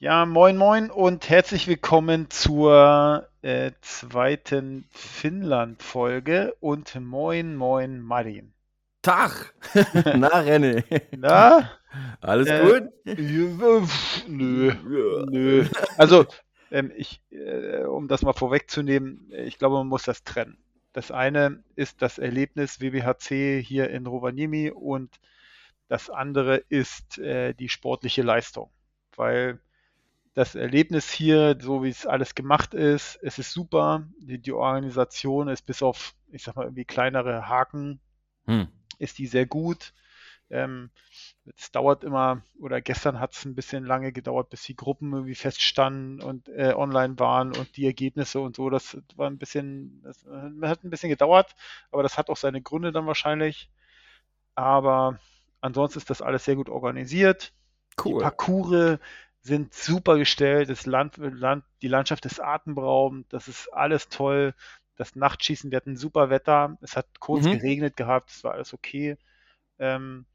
Ja, moin moin und herzlich willkommen zur äh, zweiten Finnland-Folge und moin moin Martin. Tag! Na, René. Na? Alles Äh, gut? Nö, nö. Also, ähm, ich, äh, um das mal vorwegzunehmen, ich glaube, man muss das trennen. Das eine ist das Erlebnis WBHC hier in Rovaniemi und das andere ist äh, die sportliche Leistung. Weil das Erlebnis hier, so wie es alles gemacht ist, es ist super. Die, die Organisation ist bis auf, ich sag mal, irgendwie kleinere Haken, Hm. ist die sehr gut. Ähm, es dauert immer, oder gestern hat es ein bisschen lange gedauert, bis die Gruppen irgendwie feststanden und äh, online waren und die Ergebnisse und so. Das war ein bisschen, das äh, hat ein bisschen gedauert, aber das hat auch seine Gründe dann wahrscheinlich. Aber ansonsten ist das alles sehr gut organisiert. Die Cool. Parcours sind super gestellt, das Land, Land, die Landschaft ist atemberaubend, das ist alles toll. Das Nachtschießen, wir hatten super Wetter, es hat kurz Mhm. geregnet gehabt, es war alles okay. Ähm,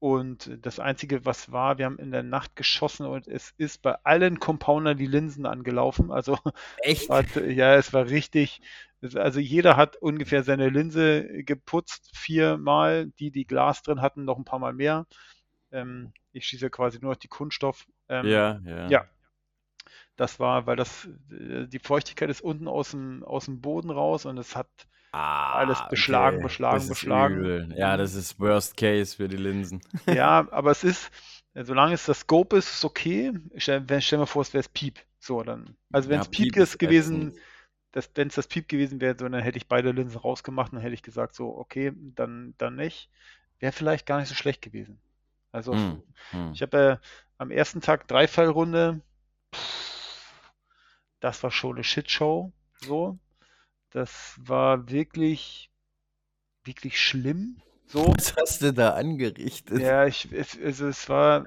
und das Einzige, was war, wir haben in der Nacht geschossen und es ist bei allen Compoundern die Linsen angelaufen. Also Echt? war, ja, es war richtig. Also jeder hat ungefähr seine Linse geputzt, viermal. Die, die Glas drin hatten, noch ein paar Mal mehr. Ähm, ich schieße quasi nur noch die Kunststoff. Ähm, Ja, ja. ja. Das war, weil das, äh, die Feuchtigkeit ist unten aus dem, aus dem Boden raus und es hat Ah, alles beschlagen, okay. beschlagen, Das beschlagen. übel. Ja, das ist Worst Case für die Linsen. Ja, aber es ist, äh, solange es das Scope ist, ist okay. Stell, wenn- stell mir vor, es wäre es Piep. So, dann. Also wenn Ja, es Piep Piep ist gewesen, ätzend. wenn es das Piep gewesen wäre, so, dann hätte ich beide Linsen rausgemacht und dann hätte ich gesagt, so, okay, dann, dann nicht. Wäre vielleicht gar nicht so schlecht gewesen. Also Hm, hm. ich habe äh, am ersten Tag Dreifallrunde, das war schon eine Shitshow. So. Das war wirklich, wirklich schlimm. So. Was hast du da angerichtet? Ja, ich, es, also es war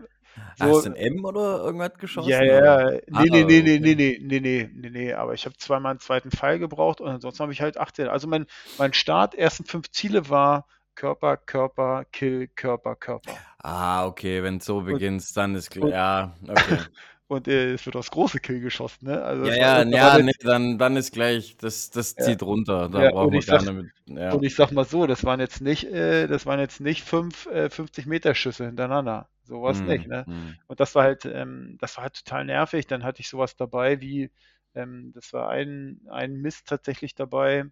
Hast so. du ein M oder irgendwas geschossen? Ja, oder? ja, Ah, nee, nee, nee, nee, nee, nee, nee, nee, nee, nee, aber ich habe zweimal einen zweiten Pfeil gebraucht und ansonsten habe ich halt 18. Also mein, mein Start, ersten fünf Ziele war Körper, Körper, Kill, Körper, Körper. Ah, okay, wenn so beginnst, dann ist klar. und, Ja, okay. und äh, es wird aufs große Kill geschossen, ne? Also Ja, ja, ja, nee, dann, dann ist gleich, das, das ja, zieht runter. Da ja, brauchen und wir ich gar sag, nicht mit. Ja. und ich sag mal so, das waren jetzt nicht, äh, das waren jetzt nicht fünf äh, 50 Meter Schüsse hintereinander. Sowas nicht, Hm, ne? hm. Und das war halt, ähm, das war halt total nervig. Dann hatte ich sowas dabei wie, ähm, das war ein, ein Mist tatsächlich dabei.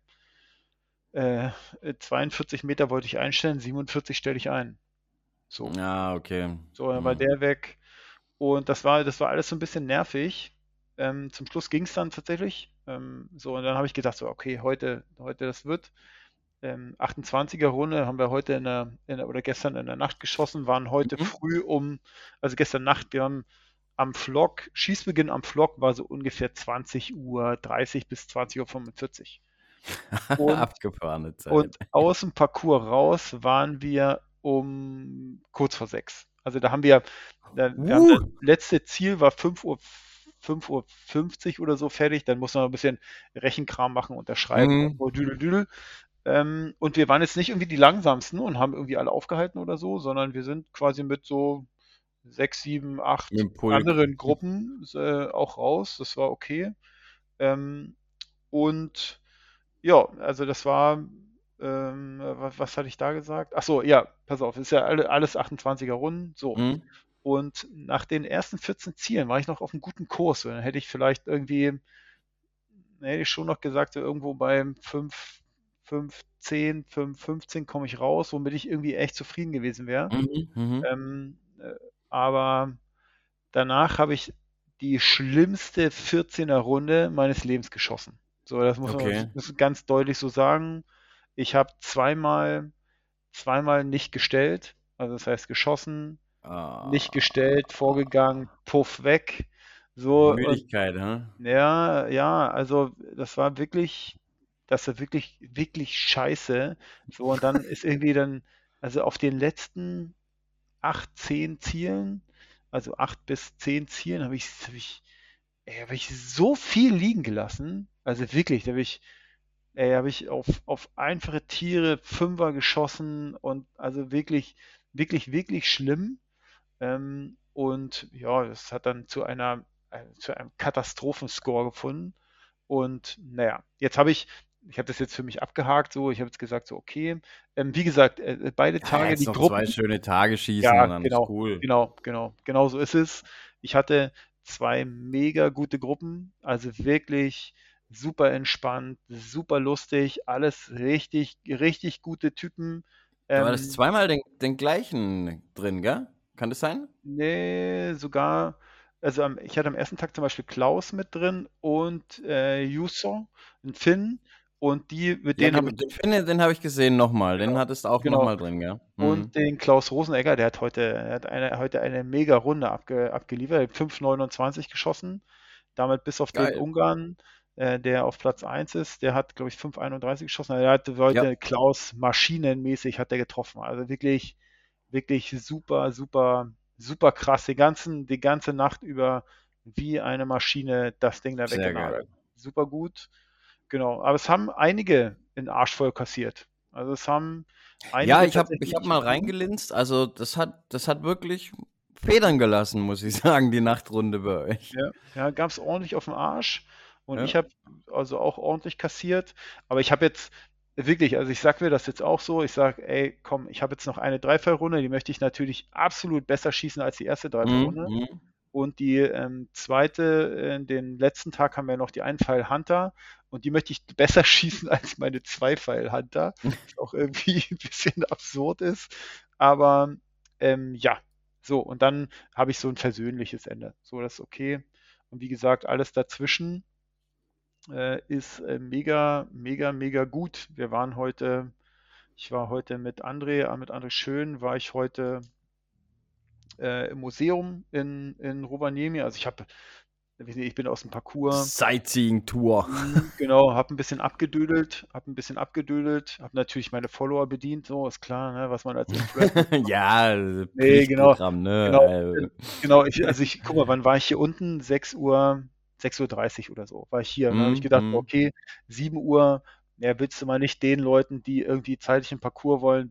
Äh, 42 Meter wollte ich einstellen, 47 stelle ich ein. So, Ja, okay. so, dann war Hm. der weg. Und das war, das war alles so ein bisschen nervig. Ähm, zum Schluss ging es dann tatsächlich. Ähm, so, und dann habe ich gedacht, so, okay, heute, heute das wird. Ähm, 28er Runde haben wir heute in der, in der, oder gestern in der Nacht geschossen, waren heute Mhm. früh um, also gestern Nacht, wir haben am Flock, Schießbeginn am Flock war so ungefähr 20 Uhr 30 bis 20 Uhr 45. Und, Abgefahrene und Zeit. aus dem Parcours raus waren wir um kurz vor sechs. Also da haben wir, da, Uh, letzte Ziel war 5 Uhr, 5 Uhr 50 oder so fertig. Dann muss man ein bisschen Rechenkram machen, unterschreiben und mhm. so düdel düdel. Ähm, und wir waren jetzt nicht irgendwie die langsamsten und haben irgendwie alle aufgehalten oder so, sondern wir sind quasi mit so sechs, sieben, acht anderen Gruppen äh, auch raus. Das war okay. Ähm, und ja, also das war, ähm, was, was hatte ich da gesagt? Ach so, ja, pass auf, ist ja alle, alles 28er Runden. So. Mhm. Und nach den ersten 14 Zielen war ich noch auf einem guten Kurs. Und dann hätte ich vielleicht irgendwie, hätte ich schon noch gesagt, irgendwo beim 5, 5, 10, 5, 15 komme ich raus, womit ich irgendwie echt zufrieden gewesen wäre. Mhm. Mhm. Ähm, äh, aber danach habe ich die schlimmste 14er Runde meines Lebens geschossen. So, das muss man Okay. das ist ganz deutlich so sagen. Ich habe zweimal, zweimal nicht gestellt, also das heißt geschossen, nicht gestellt, Ah, vorgegangen, puff weg. So, Müdigkeit, hä? ja, ja, also das war wirklich, das war wirklich, wirklich scheiße. So, und dann ist irgendwie dann, also auf den letzten acht, zehn Zielen, also acht bis zehn Zielen, habe ich, habe ich, ey, habe ich so viel liegen gelassen. Also wirklich, da habe ich, ey, habe ich auf, auf einfache Tiere Fünfer geschossen und also wirklich, wirklich, wirklich schlimm. Ähm, und ja, das hat dann zu einer zu einem Katastrophenscore gefunden. Und naja, jetzt habe ich, ich habe das jetzt für mich abgehakt, so, ich habe jetzt gesagt, so, okay. Ähm, wie gesagt, äh, beide Ja, Tage die noch Gruppen. zwei schöne Tage schießen Ja, und dann ist genau, cool. genau, genau, genau so ist es. Ich hatte zwei mega gute Gruppen, also wirklich super entspannt, super lustig, alles richtig, richtig gute Typen. Du hattest Ähm, zweimal den, den gleichen drin, gell? Kann das sein? nee, sogar, also am, ich hatte am ersten Tag zum Beispiel Klaus mit drin und äh, Juso, ein Finn, und die, mit Ja, denen habe den, ich, den den habe ich gesehen nochmal. Den genau, hattest du auch genau, nochmal drin, gell? Mhm. und den Klaus Rosenegger, der hat heute, hat eine, heute eine mega Runde abge, abgeliefert, er hat 5,29 geschossen, damit bis auf den Geil. Ungarn, äh, der auf Platz 1 ist, der hat, glaube ich, 5,31 geschossen, also er Ja, heute Klaus maschinenmäßig hat er getroffen, also wirklich, wirklich super, super, super krass, die ganzen, die ganze Nacht über wie eine Maschine das Ding da weggenagelt, super gut, genau, aber es haben einige in Arsch voll kassiert, also es haben Ja, einige ich habe ich hab mal reingelinst. Also das hat, das hat wirklich Federn gelassen, muss ich sagen, die Nachtrunde bei euch. Ja, ja, gab es ordentlich auf den Arsch und ich Ja. habe also auch ordentlich kassiert, aber ich habe jetzt wirklich, also ich sag mir das jetzt auch so, ich sage, ey, komm, ich habe jetzt noch eine Dreifallrunde, die möchte ich natürlich absolut besser schießen als die erste Dreifallrunde mhm. Und die ähm, zweite, äh, den letzten Tag haben wir noch die Einpfeil-Hunter und die möchte ich besser schießen als meine Zweipfeil-Hunter, was auch irgendwie ein bisschen absurd ist, aber ähm, ja, so und dann habe ich so ein versöhnliches Ende, so das ist okay. Und wie gesagt, alles dazwischen äh, ist äh, mega, mega, mega gut. Wir waren heute, ich war heute mit André, äh, mit André Schön, war ich heute äh, im Museum in, in Rovaniemi. Also ich habe, ich bin aus dem Parcours, Sightseeing-Tour. Mhm, Genau, habe ein bisschen abgedödelt, habe ein bisschen abgedödelt, habe natürlich meine Follower bedient, so ist klar, ne, was man als. Ja, Nee, genau, ne? genau, Äh, äh, genau. Ich, also ich, guck mal, wann war ich hier unten? 6 Uhr, 6.30 Uhr oder so war ich hier. Und dann habe ich mhm, gedacht, mhm. okay, 7 Uhr, ja, willst du mal nicht den Leuten, die irgendwie zeitig im Parcours wollen,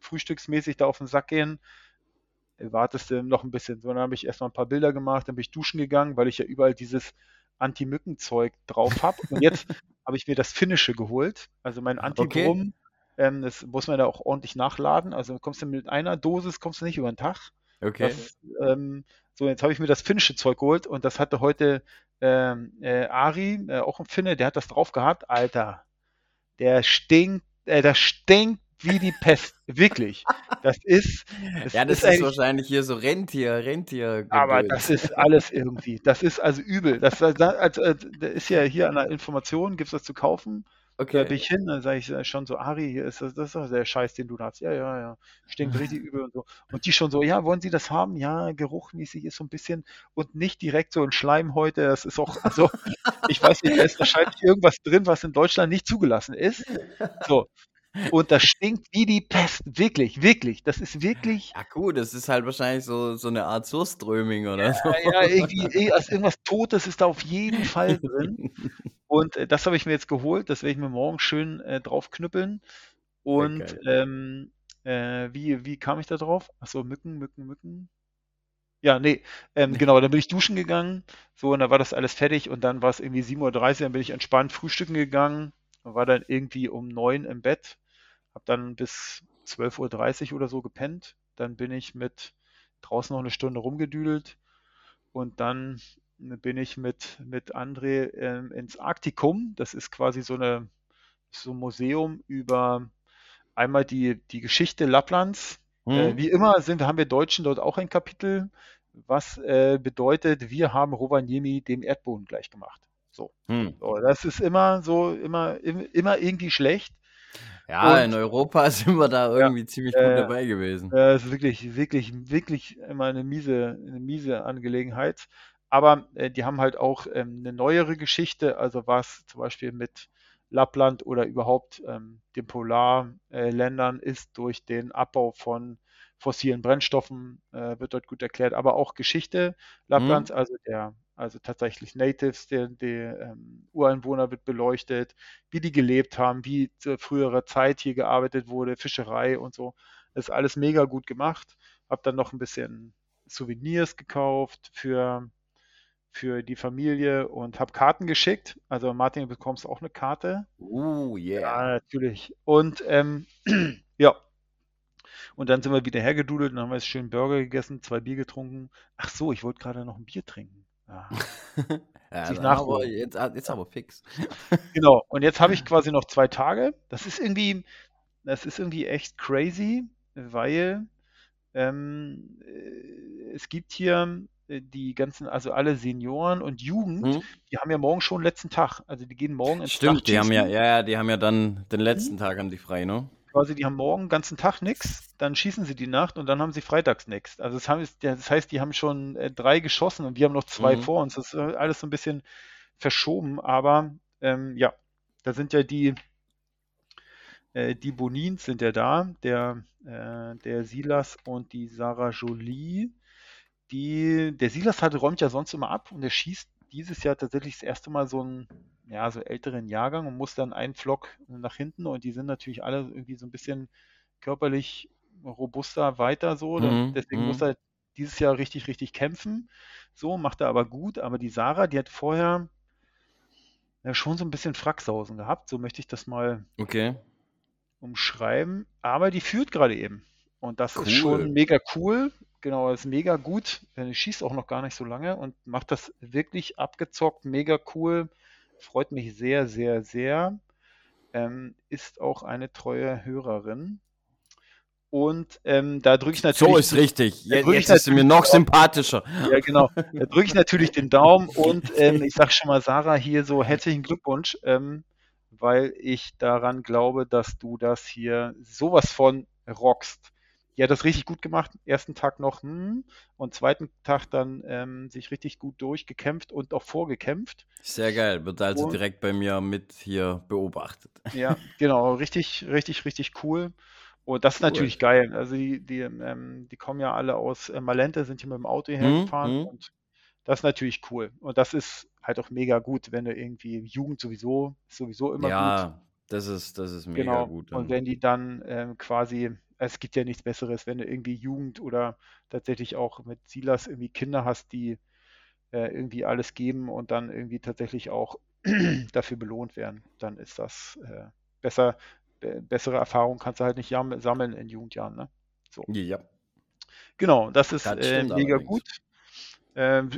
frühstücksmäßig da auf den Sack gehen? Wartest du noch ein bisschen. So, dann habe ich erstmal ein paar Bilder gemacht, dann bin ich duschen gegangen, weil ich ja überall dieses Anti-Mücken-Zeug drauf habe. Und jetzt habe ich mir das Finnische geholt, also mein Okay. Anti-Brum. Ähm, das muss man da auch ordentlich nachladen. Also kommst du mit einer Dosis, kommst du nicht über den Tag. Okay. Das, ähm, so, jetzt habe ich mir das finnische Zeug geholt und das hatte heute ähm, äh, Ari, äh, auch ein Finne, der hat das drauf gehabt. Alter, der stinkt, äh, das stinkt wie die Pest. Wirklich. Das ist, das Ja, das ist ist wahrscheinlich hier so Rentier, Rentier aber das ist alles irgendwie. Das ist also übel. Das, das, das, das ist ja hier an der Information, gibt es das zu kaufen. Da bin Okay. ich hin, dann sage ich äh, schon so, Ari, hier ist das, das ist doch der Scheiß, den du da hast. Ja, ja, ja. Stinkt richtig übel und so. Und die schon so, ja, wollen Sie das haben? Ja, geruchmäßig ist so ein bisschen und nicht direkt so ein Schleim heute. Das ist auch, also, ich weiß nicht, da ist wahrscheinlich irgendwas drin, was in Deutschland nicht zugelassen ist. So. Und das stinkt wie die Pest. Wirklich, wirklich. Das ist wirklich, Ja, gut, das ist halt wahrscheinlich so, so eine Art Surströming oder so. ja, irgendwie, also irgendwas Totes ist da auf jeden Fall drin. Und äh, das habe ich mir jetzt geholt. Das werde ich mir morgen schön äh, draufknüppeln. Und ähm, äh, wie, wie kam ich da drauf? Achso, Mücken, Mücken, Mücken. Ja, nee, ähm, genau, dann bin ich duschen gegangen. So, und dann war das alles fertig. Und dann war es irgendwie 7.30 Uhr. Dann bin ich entspannt frühstücken gegangen. War dann irgendwie um 9 im Bett. Hab dann bis 12.30 Uhr oder so gepennt. Dann bin ich mit draußen noch eine Stunde rumgedüdelt. Und dann bin ich mit, mit André ähm, ins Arktikum. Das ist quasi so eine, so ein Museum über einmal die, die Geschichte Lapplands. Äh, Hm? wie immer sind, haben wir Deutschen dort auch ein Kapitel, was äh, bedeutet, wir haben Rovaniemi dem Erdboden gleichgemacht. So. Hm. So, das ist immer so, immer, im- immer irgendwie schlecht. Ja, in Und Europa sind wir da ja, irgendwie ziemlich gut äh, dabei gewesen. äh, ist wirklich, wirklich, wirklich immer eine miese, eine miese Angelegenheit. Aber äh, die haben halt auch ähm, eine neuere Geschichte, also was zum Beispiel mit Lappland oder überhaupt ähm, den Polarländern ist durch den Abbau von fossilen Brennstoffen, äh, wird dort gut erklärt, aber auch Geschichte Lapplands, Hm? also der, also tatsächlich Natives, der, der ähm, Ureinwohner wird beleuchtet, wie die gelebt haben, wie zu früherer Zeit hier gearbeitet wurde, Fischerei und so. Das ist alles mega gut gemacht. Hab dann noch ein bisschen Souvenirs gekauft für für die Familie und habe Karten geschickt. Also Martin, du bekommst auch eine Karte. Uh, Ja, yeah. natürlich. Und ähm, ja, und dann sind wir wieder hergedudelt und haben wir jetzt schön Burger gegessen, zwei Bier getrunken. Ach so, ich wollte gerade noch ein Bier trinken. Ah, Ja, ich dann aber jetzt, jetzt aber fix. Genau. Und jetzt habe ich quasi noch zwei Tage. Das ist irgendwie, das ist irgendwie echt crazy, weil ähm, äh, es gibt hier äh, die ganzen, also alle Senioren und Jugend, Hm? die haben ja morgen schon letzten Tag. Also die gehen morgen ins Stimmt, die haben ja, ja, ja, die haben ja dann den Mhm. letzten Tag haben die frei, ne? Quasi, die haben morgen den ganzen Tag nichts, dann schießen sie die Nacht und dann haben sie freitags nichts. Also das, haben, das heißt, die haben schon äh, drei geschossen und wir haben noch zwei Mhm. vor uns. Das ist äh, alles so ein bisschen verschoben, aber ähm, ja, da sind ja die, äh, die Bonins sind ja da, der, äh, der Silas und die Sarah Jolie. Die, der Silas hat, räumt ja sonst immer ab und der schießt dieses Jahr tatsächlich das erste Mal so einen, ja, so älteren Jahrgang und muss dann einen Flock nach hinten und die sind natürlich alle irgendwie so ein bisschen körperlich robuster weiter so. Dann, Mhm, deswegen muss mhm. er dieses Jahr richtig, richtig kämpfen. So, macht er aber gut. Aber die Sarah, die hat vorher ja, schon so ein bisschen Fracksausen gehabt. So möchte ich das mal Okay. umschreiben. Aber die führt gerade eben. Und das ist schon Cool. mega cool. Genau, das ist mega gut. Schießt auch noch gar nicht so lange und macht das wirklich abgezockt, mega cool. Freut mich sehr, sehr, sehr. Ähm, ist auch eine treue Hörerin. Und ähm, da drücke ich So natürlich, ist richtig. Jetzt, drücke ich jetzt ist sie mir noch sympathischer. ja, genau. Da drücke ich natürlich den Daumen und ähm, ich sage schon mal, Sarah, hier so herzlichen Glückwunsch, ähm, weil ich daran glaube, dass du das hier sowas von rockst. Die hat das richtig gut gemacht. Ersten Tag noch, hm, und zweiten Tag dann ähm, sich richtig gut durchgekämpft und auch vorgekämpft. Sehr geil. Wird also Und direkt bei mir mit hier beobachtet. ja, genau, richtig, richtig, richtig cool. Und das ist Cool. natürlich geil. Also die, die, ähm, die kommen ja alle aus äh, Malente, sind hier mit dem Auto hierher Hm, gefahren hm. und das ist natürlich cool. Und das ist halt auch mega gut, wenn du irgendwie Jugend sowieso, sowieso immer gut. Ja, das ist, das ist mega Genau. gut Und wenn die dann ähm, quasi, es gibt ja nichts Besseres, wenn du irgendwie Jugend oder tatsächlich auch mit Silas irgendwie Kinder hast, die äh, irgendwie alles geben und dann irgendwie tatsächlich auch dafür belohnt werden, dann ist das äh, besser, be bessere Erfahrung kannst du halt nicht sammeln in Jugendjahren, ne? So. Ja, Genau, das ist das äh, mega allerdings. gut. Ähm,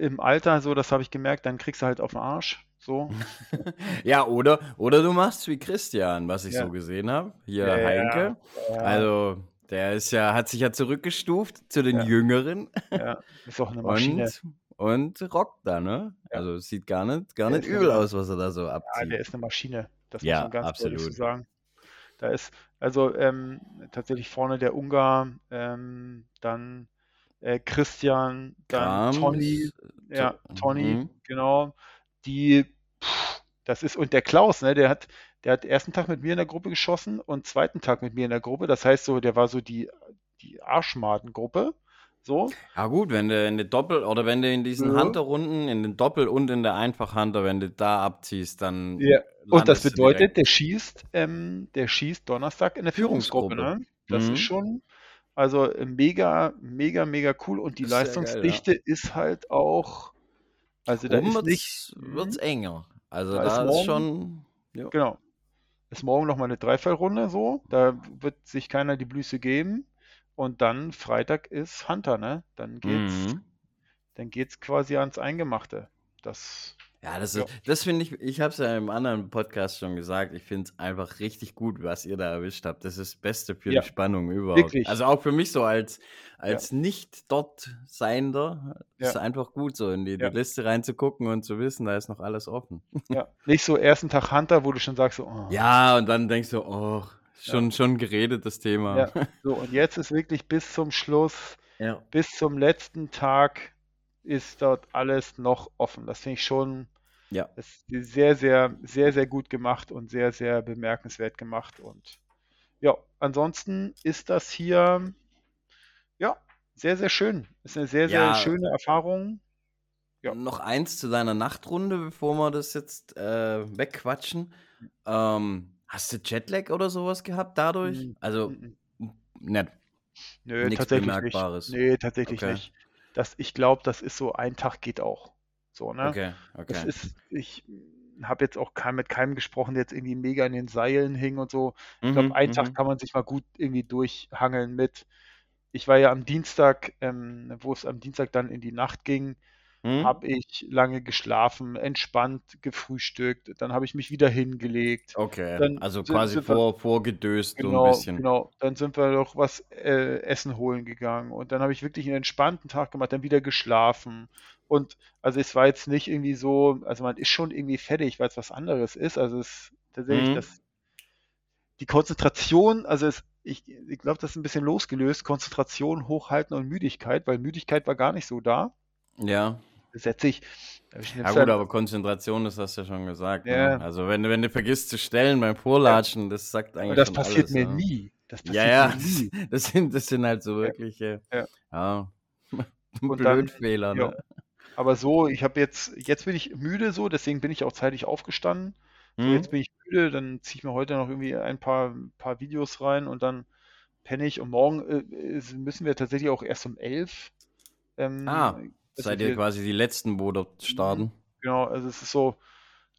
Im Alter, so, das habe ich gemerkt, dann kriegst du halt auf den Arsch. So. Ja, oder, oder du machst wie Christian, was ich Ja. so gesehen habe. Hier Ja, Heinke. ja, Also, der ist ja, hat sich ja zurückgestuft zu den Ja. Jüngeren ja, ist auch eine Maschine. und, und rockt da, ne? Ja. Also sieht gar nicht, gar Der nicht übel eine- aus, was er da so Ja, abzieht. der ist eine Maschine. Das muss Ja, man ganz absolut. sagen. Da ist also ähm, tatsächlich vorne der Ungar, ähm, dann äh, Christian, dann Grams, ja, to- Toni, mhm. genau. Die, pff, das ist, und der Klaus, ne, der hat, der hat ersten Tag mit mir in der Gruppe geschossen und zweiten Tag mit mir in der Gruppe. Das heißt so, der war so die, die Arschmadengruppe. So. Ja gut, wenn du in der Doppel oder wenn du in diesen Ja. Hunter-Runden, in den Doppel- und in der Einfach-Hunter, wenn du da abziehst, dann Ja. Und das bedeutet, der schießt, ähm, der schießt Donnerstag in der Führungsgruppe, Führungsgruppe. ne? Das Mhm. ist schon, also mega, mega, mega cool. Und die sehr geil, ja. Leistungsdichte ist halt auch, also da Oben ist wird's, nicht, wird's enger. Also Da da, ist ist, morgen- schon. Ja. genau, ist morgen nochmal eine Dreifallrunde so, da wird sich keiner die Blüße geben. Und dann Freitag ist Hunter, ne? Dann geht's, Mhm. dann geht's quasi ans Eingemachte. Das, Ja, das Ja. das finde ich, ich habe es ja im anderen Podcast schon gesagt, ich finde es einfach richtig gut, was ihr da erwischt habt. Das ist das Beste für Ja, die Spannung überhaupt. wirklich. Also auch für mich so als, als nicht dort Seiender, Ja. ist einfach gut so in die, Ja. die Liste reinzugucken und zu wissen, da ist noch alles offen. ja, nicht so ersten Tag Hunter, wo du schon sagst, so, oh, Ja, und dann denkst du, oh, schon, schon geredet das Thema. Ja, so, und jetzt ist wirklich bis zum Schluss, Ja. bis zum letzten Tag ist dort alles noch offen. Das finde ich schon Ja. sehr, sehr, sehr, sehr gut gemacht und sehr, sehr bemerkenswert gemacht. Und ja, ansonsten ist das hier, ja, sehr, sehr schön. Ist eine sehr, sehr Ja. schöne Erfahrung. Ja. Noch eins zu deiner Nachtrunde, bevor wir das jetzt äh, wegquatschen. Ähm, hast du Jetlag oder sowas gehabt dadurch? Mm, Also, mm, mm. nicht. Nö, Nichts tatsächlich Bemerkbares. nicht. Nee, tatsächlich Okay. nicht. Das, ich glaube, das ist so, ein Tag geht auch. So, ne? Okay, Das okay. ist, ich habe jetzt auch kein, mit keinem gesprochen, der jetzt irgendwie mega in den Seilen hing und so. Ich glaube, Mhm, einen Tag mhm, kann man sich mal gut irgendwie durchhangeln mit. Ich war ja am Dienstag, ähm, wo es am Dienstag dann in die Nacht ging, mhm. habe ich lange geschlafen, entspannt gefrühstückt, dann habe ich mich wieder hingelegt, Okay, dann also quasi wir, vor, vorgedöst so ein genau, bisschen. genau, dann sind wir noch was äh, essen holen gegangen und dann habe ich wirklich einen entspannten Tag gemacht, dann wieder geschlafen und also es war jetzt nicht irgendwie so, also man ist schon irgendwie fertig, weil es was anderes ist, also es ist tatsächlich Mhm. das, die Konzentration, also es, ich, ich glaube, das ist ein bisschen losgelöst, Konzentration, Hochhalten und Müdigkeit, weil Müdigkeit war gar nicht so da. Ja. Das setze ich, Ja gut, aber Konzentration, das hast du ja schon gesagt, ne? ja, Also wenn du, wenn du vergisst zu stellen beim ja, Vorlatschen, das sagt aber eigentlich das schon passiert alles, mir ne? nie. Das Ja, passiert ja, mir das, nie. das sind, das sind halt so Ja, wirkliche, ja. ja, dann, Blödfehler, ja, ne? aber so, ich habe jetzt, jetzt bin ich müde so, deswegen bin ich auch zeitig aufgestanden. So, Hm? jetzt bin ich müde, dann ziehe ich mir heute noch irgendwie ein paar, paar Videos rein und dann penne ich. Und morgen äh, äh, müssen wir tatsächlich auch erst um elf. Ah, Ähm, also seid ihr quasi die Letzten, wo dort mhm, starten? genau, also es ist so,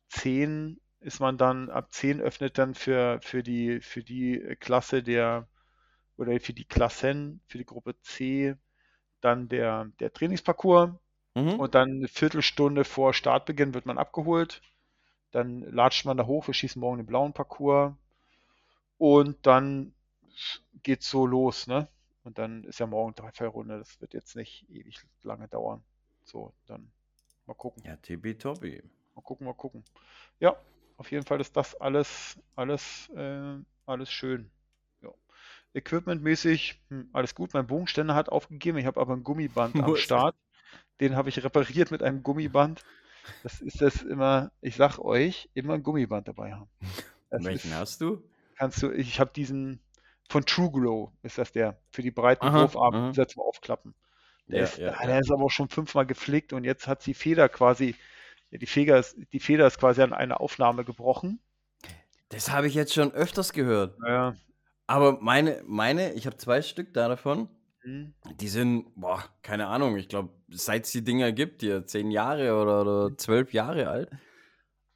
10 ist man dann, ab 10 öffnet dann für, für die, für die Klasse der, oder für die Klassen, für die Gruppe C, dann der, der Trainingsparcours. Mhm. Und dann eine Viertelstunde vor Startbeginn wird man abgeholt. Dann latscht man da hoch, wir schießen morgen den blauen Parcours. Und dann geht's so los, ne? Und dann ist ja morgen Dreifallrunde. Das wird jetzt nicht ewig lange dauern. So, dann mal gucken. Ja, tippitoppi. Mal gucken, mal gucken. Ja, auf jeden Fall ist das alles, alles, äh, alles schön. Ja. Equipmentmäßig, hm, alles gut. Mein Bogenständer hat aufgegeben. Ich habe aber ein Gummiband am. Start. Den habe ich repariert mit einem Gummiband. Das ist das immer, ich sag euch, immer ein Gummiband dabei haben. Das Welchen ist, hast du? kannst du, ich habe diesen von True Glow, ist das der, für die breiten Aha, Wurfarme, aha. dieser zum Aufklappen. Der Ja, ist, ja, ah, ja. der ist aber auch schon fünfmal geflickt und jetzt hat die Feder quasi, ja, die Feder ist, die Feder ist quasi an einer Aufnahme gebrochen. Das habe ich jetzt schon öfters gehört. Ja, Aber meine, meine, ich habe zwei Stück da davon. hm, Die sind, boah, keine Ahnung, ich glaube, seit es die Dinger gibt, hier zehn Jahre oder, oder zwölf Jahre alt.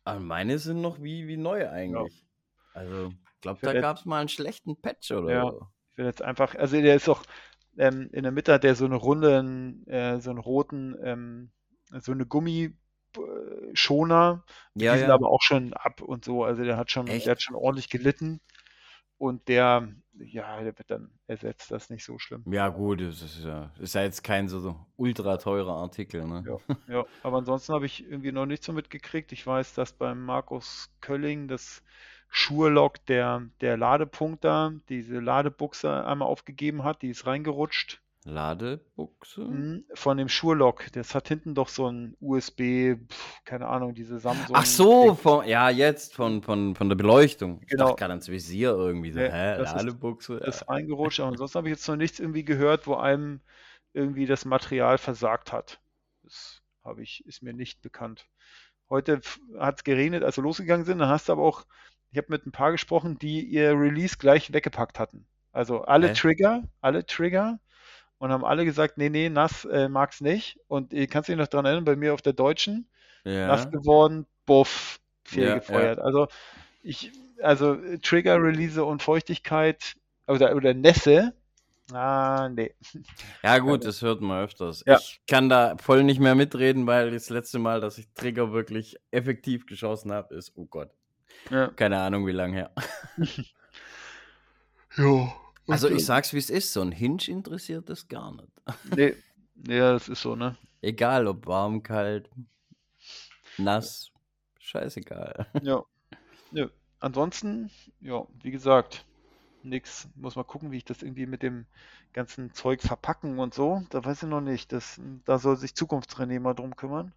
Aber meine sind noch wie, wie neu ja. eigentlich. Also, ich glaube, da gab es mal einen schlechten Patch oder ja, so. ich werde jetzt einfach, also der ist auch, ähm, in der Mitte hat der so eine runden, äh, so einen roten, ähm, so eine Gummischoner. Ja, Die sind ja. aber auch schon ab und so. Also der hat schon, der hat Echt? schon ordentlich gelitten und der, ja, der wird dann ersetzt. Das ist nicht so schlimm. Ja, gut, das ist ja, ist ja jetzt kein so, so ultra teurer Artikel, ne? Ja, ja. Aber ansonsten habe ich irgendwie noch nichts so mitgekriegt. Ich weiß, dass beim Markus Kölling das Schuhelock der, der Ladepunkt da, diese Ladebuchse einmal aufgegeben hat, die ist reingerutscht. Ladebuchse? Mhm, Von dem Schuhelock. Das hat hinten doch so ein USB, pf, keine Ahnung, diese Ach Samsung-Ding. so, von, ja, jetzt von, von, von der Beleuchtung. Ich dachte Genau. gerade ans Visier irgendwie so, Nee, hä, das ist, Ladebuchse? das ist Ja. reingerutscht. Aber ansonsten habe ich jetzt noch nichts irgendwie gehört, wo einem irgendwie das Material versagt hat. Das habe ich, ist mir nicht bekannt. Heute hat es geregnet, als wir losgegangen sind. Dann hast du aber auch, ich habe mit ein paar gesprochen, die ihr Release gleich weggepackt hatten. Also alle Hä? Trigger, alle Trigger und haben alle gesagt, nee, nee, nass äh, mag's nicht. Und ihr kannst dich noch dran erinnern, bei mir auf der Deutschen, nass Ja, geworden, buff, ja, ja. fehlgefeuert. Also ich, also Trigger, Release und Feuchtigkeit oder, oder Nässe, ah, nee. Ja, gut, Also, das hört man öfters. ja, Ich kann da voll nicht mehr mitreden, weil das letzte Mal, dass ich Trigger wirklich effektiv geschossen habe, ist, oh Gott, ja. keine Ahnung, wie lange her. Ja, Also, und ich äh, sag's, wie es ist, so ein Hinge interessiert das gar nicht. nee, ja, das ist so, ne? Egal, ob warm, kalt, nass, scheißegal. Ja, ja. Ansonsten, ja, wie gesagt, nix. Muss mal gucken, wie ich das irgendwie mit dem ganzen Zeug verpacken und so. Da weiß ich noch nicht. Das, da soll sich Zukunftsrené mal drum kümmern,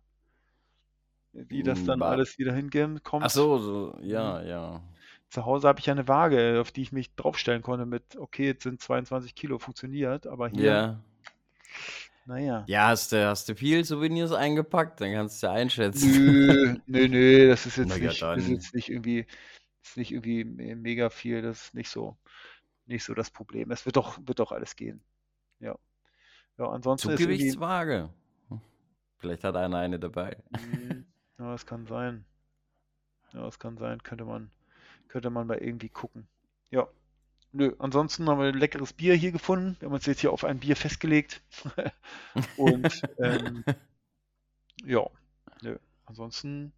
wie das dann Wa- alles wieder hingehen Ach kommt. so, so, Mhm. ja, ja. Zu Hause habe ich ja eine Waage, auf die ich mich draufstellen konnte mit, okay, jetzt sind 22 Kilo, funktioniert, aber hier, Ja. naja. Ja, hast du, hast du viel Souvenirs eingepackt? Dann kannst du ja einschätzen. Nö, nö, nö, das ist Na jetzt ja, nicht, ist dann. jetzt nicht irgendwie, ist nicht irgendwie me- mega viel, das ist nicht so, nicht so das Problem. Es wird doch, wird doch alles gehen. Ja. Ja, ansonsten ist irgendwie, Zugewichtswaage. Vielleicht hat einer eine dabei. Mhm. Ja, das kann sein. Ja, das kann sein. Könnte man, könnte man mal irgendwie gucken. Ja. Nö, ansonsten haben wir ein leckeres Bier hier gefunden. Wir haben uns jetzt hier auf ein Bier festgelegt. Und ähm, ja, nö. Ansonsten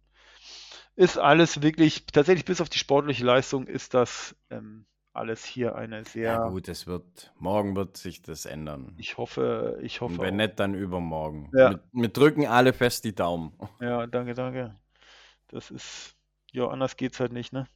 ist alles wirklich, tatsächlich bis auf die sportliche Leistung, ist das ähm, alles hier eine sehr. Ja, gut, es wird, morgen wird sich das ändern. Ich hoffe, ich hoffe. Und wenn auch. nicht, dann übermorgen. Ja. Wir, wir drücken alle fest die Daumen. Ja, danke, danke. Das ist, ja, anders geht's halt nicht, ne?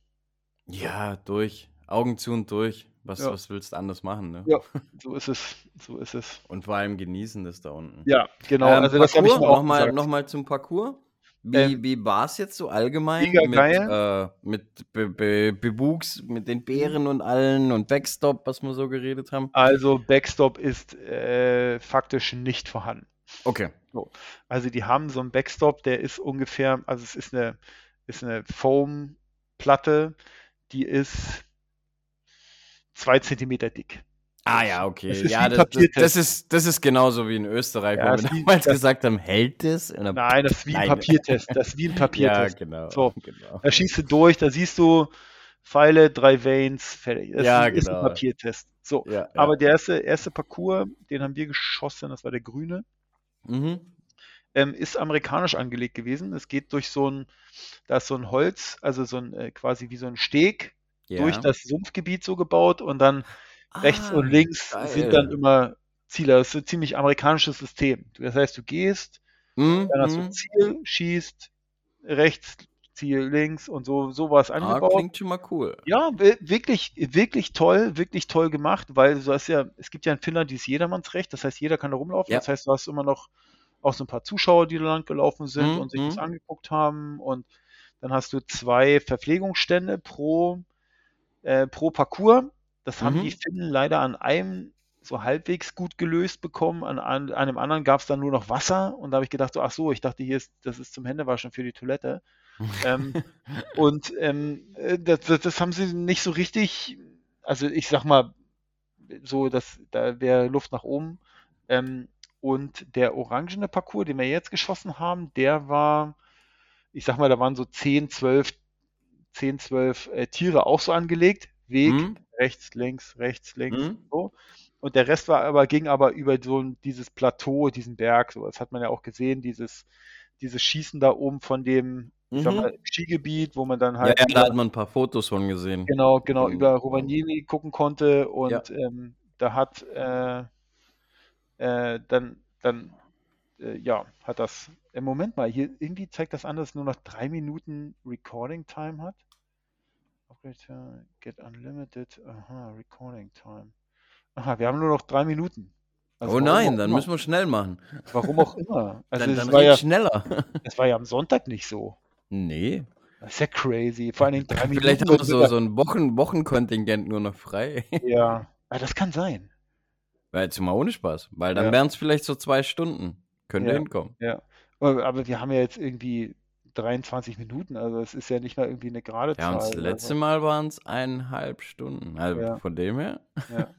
Ja, durch. Augen zu und durch. Was, Ja. was willst du anders machen, ne? Ja, so ist es, so ist es. Und vor allem genießen das da unten. Ja, genau. Ähm, also das habe ich Parcours, nochmal, gesagt. nochmal zum Parcours. Wie, Ähm, wie war es jetzt so allgemein mit, äh, mit Be Be Bewuchs, mit den Bären und allen und Backstop, was wir so geredet haben? Also Backstop ist äh, faktisch nicht vorhanden. Okay. Also die haben so einen Backstop, der ist ungefähr, also es ist eine, ist eine Foam-Platte, die ist zwei Zentimeter dick. Ah ja, okay. Das ist ja, das, das, das, ist, das ist genauso wie in Österreich, Ja, wo wir ist damals gesagt haben, hält es? Nein, das ist wie ein. Papiertest. Das ist wie ein ja, Papiertest. genau. So. genau. Da schießt du durch, da siehst du Pfeile, drei Veins, fertig. Das Ja, ist ein genau. Papiertest. So. Ja, ja. Aber der erste, erste Parcours, den haben wir geschossen, das war der grüne. mhm. ähm, ist amerikanisch angelegt gewesen. Es geht durch so ein, da ist so ein Holz, also so ein äh, quasi wie so ein Steg ja. durch das Sumpfgebiet so gebaut und dann rechts Ah, und links geil. sind dann immer Ziele. Das ist ein ziemlich amerikanisches System. Das heißt, du gehst, Mhm, dann hast du mhm. Ziel, schießt rechts, Ziel links und so, so war es Ah, angebaut. klingt schon mal cool. Ja, wi- wirklich, wirklich toll, wirklich toll gemacht, weil du hast ja, es gibt ja in Finnland dieses Jedermannsrecht, das heißt, jeder kann da rumlaufen. Ja. Das heißt, du hast immer noch auch so ein paar Zuschauer, die da lang gelaufen sind Mhm, und sich das mhm. angeguckt haben. Und dann hast du zwei Verpflegungsstände pro, äh, pro Parcours. Das haben Mhm. die Finnen leider an einem so halbwegs gut gelöst bekommen. An, an einem anderen gab es dann nur noch Wasser. Und da habe ich gedacht, so, ach so, ich dachte, hier ist, das ist zum Händewaschen für die Toilette. ähm, und ähm, äh, das, das, das haben sie nicht so richtig, also ich sag mal, so, dass da wäre Luft nach oben. Ähm, und der orangene Parcours, den wir jetzt geschossen haben, der war, ich sag mal, da waren so 10, 12, 10, 12 äh, Tiere auch so angelegt. Weg, Mhm. rechts, links, rechts, links, Mhm. so. Und der Rest war aber, ging aber über so dieses Plateau, diesen Berg, so. Das hat man ja auch gesehen, dieses, dieses Schießen da oben von dem, Mhm. mal, Skigebiet, wo man dann Ja, halt ja, da hat man ein paar Fotos von gesehen. genau, genau, Mhm. über Rovaniemi gucken konnte und ähm, da hat äh, äh, dann, dann äh, ja, hat das, Moment mal, hier irgendwie zeigt das an, dass es nur noch drei Minuten Recording Time hat. Operator, Get Unlimited, aha, Recording Time. Aha, wir haben nur noch drei Minuten. Also oh nein, dann immer. müssen wir schnell machen. Warum auch immer. Also dann es dann war ja, schneller. es war ja am Sonntag nicht so. nee. Das ist ja crazy. Vor allen Dingen drei Minuten. Vielleicht haben wir so, so ein Wochen Wochenkontingent nur noch frei. Ja, ah, das kann sein. War jetzt mal ohne Spaß. Weil dann Ja. wären es vielleicht so zwei Stunden. Könnte Ja. hinkommen. Ja, aber wir haben ja jetzt irgendwie 23 Minuten, also es ist ja nicht mal irgendwie eine gerade Ja, und das letzte also, Mal waren es eineinhalb Stunden. Also Ja. von dem her. ja.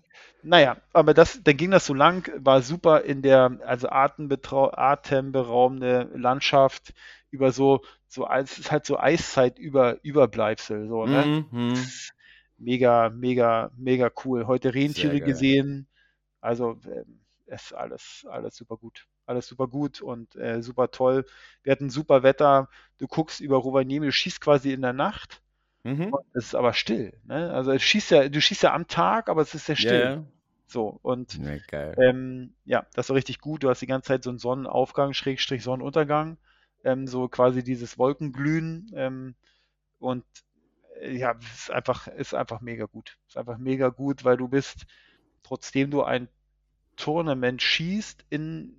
Naja, aber das, dann ging das so lang, war super in der, also atemberaubende Landschaft über so, so, es ist halt so Eiszeit über, Überbleibsel, so, ne? Mhm, mhm. Mega, mega, mega cool. Heute Rentiere gesehen. Also ähm, es ist alles, alles super gut. Alles super gut und äh, super toll. Wir hatten super Wetter. Du guckst über Rovaniemi, du schießt quasi in der Nacht. Mhm. Es ist aber still. Ne? Also es schießt ja, du schießt ja am Tag, aber es ist ja still. Ja, So und ja. ähm, ja, das war richtig gut. Du hast die ganze Zeit so einen Sonnenaufgang, Schrägstrich Sonnenuntergang, ähm, so quasi dieses Wolkenglühen ähm, und äh, ja, es ist einfach, ist einfach mega gut. Ist einfach mega gut, weil du bist, trotzdem du ein Tournament schießt, in,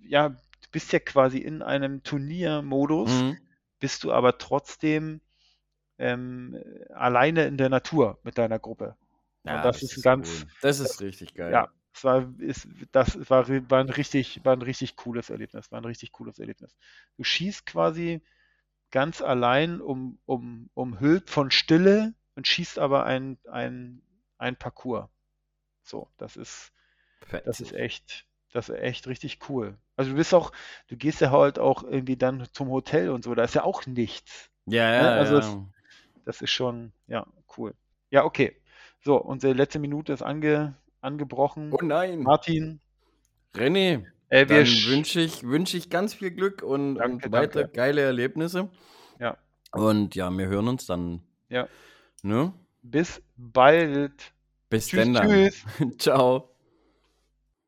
ja, du bist ja quasi in einem Turniermodus, Mhm. bist du aber trotzdem ähm, alleine in der Natur mit deiner Gruppe. Ja, das ist ein ganz- cool. Das ist richtig geil. Ja, es war, ist, das war, war ein richtig, war ein richtig cooles Erlebnis, war ein richtig cooles Erlebnis. Du schießt quasi ganz allein um, um, umhüllt von Stille und schießt aber ein, ein, ein Parcours. So, das ist, Fett. das ist echt, das ist echt richtig cool. Also du bist auch, du gehst ja halt auch irgendwie dann zum Hotel und so, da ist ja auch nichts. Ja, Ne? ja, Also ja. es, das ist schon, ja, cool. Ja, okay. So, unsere letzte Minute ist ange, angebrochen. Oh nein. Martin, René, äh, wir dann sch- wünsche ich, wünsch ich ganz viel Glück und, Danke, und weiter danke. geile Erlebnisse. Ja. Und ja, wir hören uns dann. Ja. Ne? bis bald. Bis Tschüss, dann. dann. tschüss. Ciao.